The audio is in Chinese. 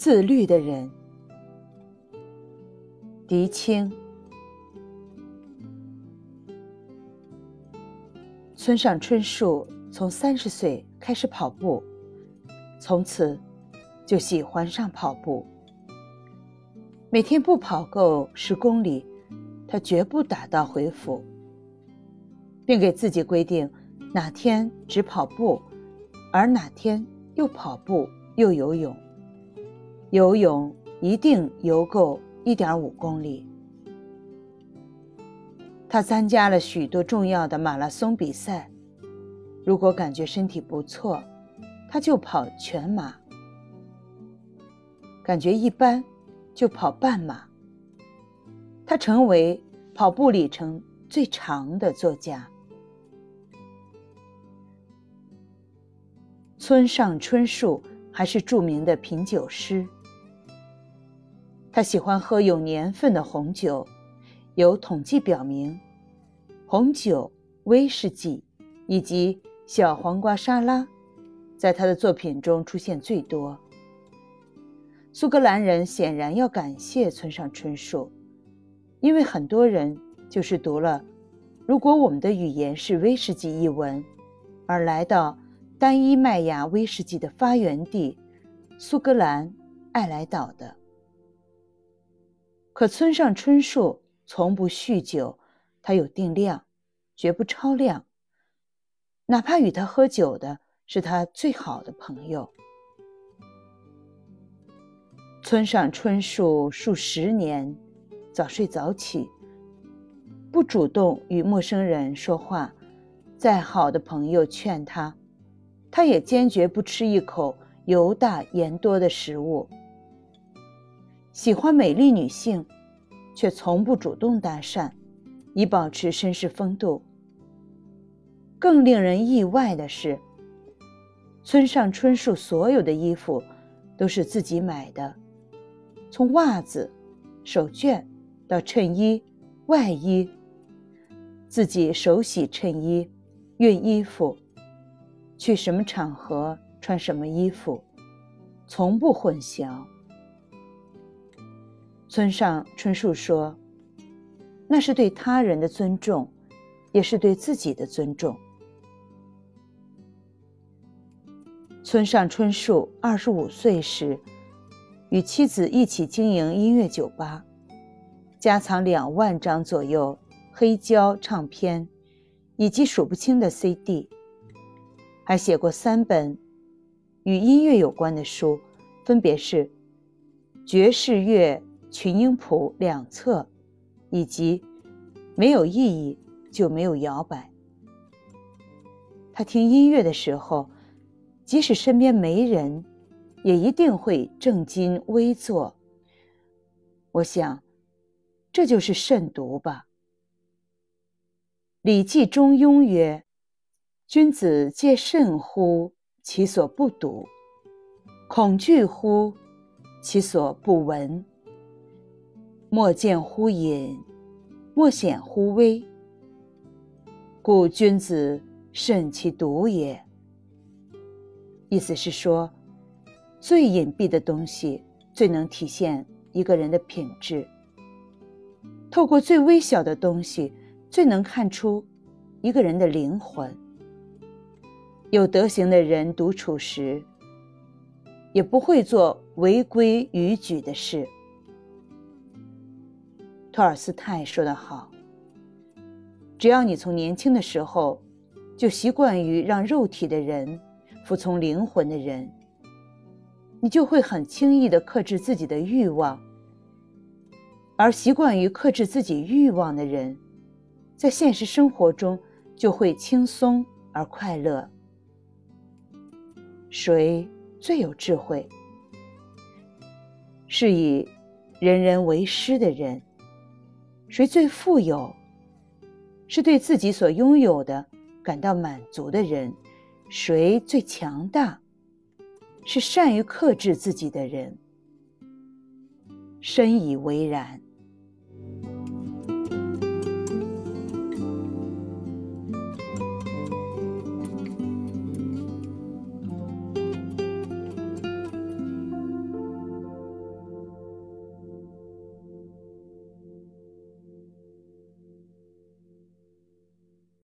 自律的人。狄青。村上春树从三十岁开始跑步，从此就喜欢上跑步。每天不跑够十公里，他绝不打道回府，并给自己规定哪天只跑步，而哪天又跑步又游泳。游泳一定游够。一点五公里。他参加了许多重要的马拉松比赛。如果感觉身体不错，他就跑全马；感觉一般，就跑半马。他成为跑步里程最长的作家。村上春树还是著名的品酒师。他喜欢喝有年份的红酒，有统计表明，红酒、威士忌以及小黄瓜沙拉，在他的作品中出现最多。苏格兰人显然要感谢村上春树，因为很多人就是读了《如果我们的语言是威士忌》一文，而来到单一麦芽威士忌的发源地——苏格兰爱莱岛的。可村上春树从不酗酒，他有定量，绝不超量。哪怕与他喝酒的是他最好的朋友。村上春树数十年早睡早起，不主动与陌生人说话。再好的朋友劝他，他也坚决不吃一口油大盐多的食物。喜欢美丽女性，却从不主动搭讪，以保持绅士风度。更令人意外的是，村上春树所有的衣服都是自己买的，从袜子、手绢到衬衣、外衣，自己手洗衬衣、熨衣服，去什么场合穿什么衣服，从不混淆。村上春树说：“那是对他人的尊重，也是对自己的尊重。”村上春树二十五岁时，与妻子一起经营音乐酒吧，家藏两万张左右黑胶唱片，以及数不清的 CD，还写过三本与音乐有关的书，分别是《爵士乐》。群英谱两侧，以及没有意义就没有摇摆。他听音乐的时候，即使身边没人，也一定会正襟危坐。我想，这就是慎独吧。《礼记》中庸曰：“君子戒慎乎其所不睹，恐惧乎其所不闻。”莫见乎隐，莫显乎微。故君子慎其独也。意思是说，最隐蔽的东西最能体现一个人的品质；透过最微小的东西，最能看出一个人的灵魂。有德行的人独处时，也不会做违规逾矩的事。托尔斯泰说得好：“只要你从年轻的时候就习惯于让肉体的人服从灵魂的人，你就会很轻易地克制自己的欲望。而习惯于克制自己欲望的人，在现实生活中就会轻松而快乐。谁最有智慧？是以人人为师的人。”谁最富有？是对自己所拥有的感到满足的人。谁最强大？是善于克制自己的人。深以为然。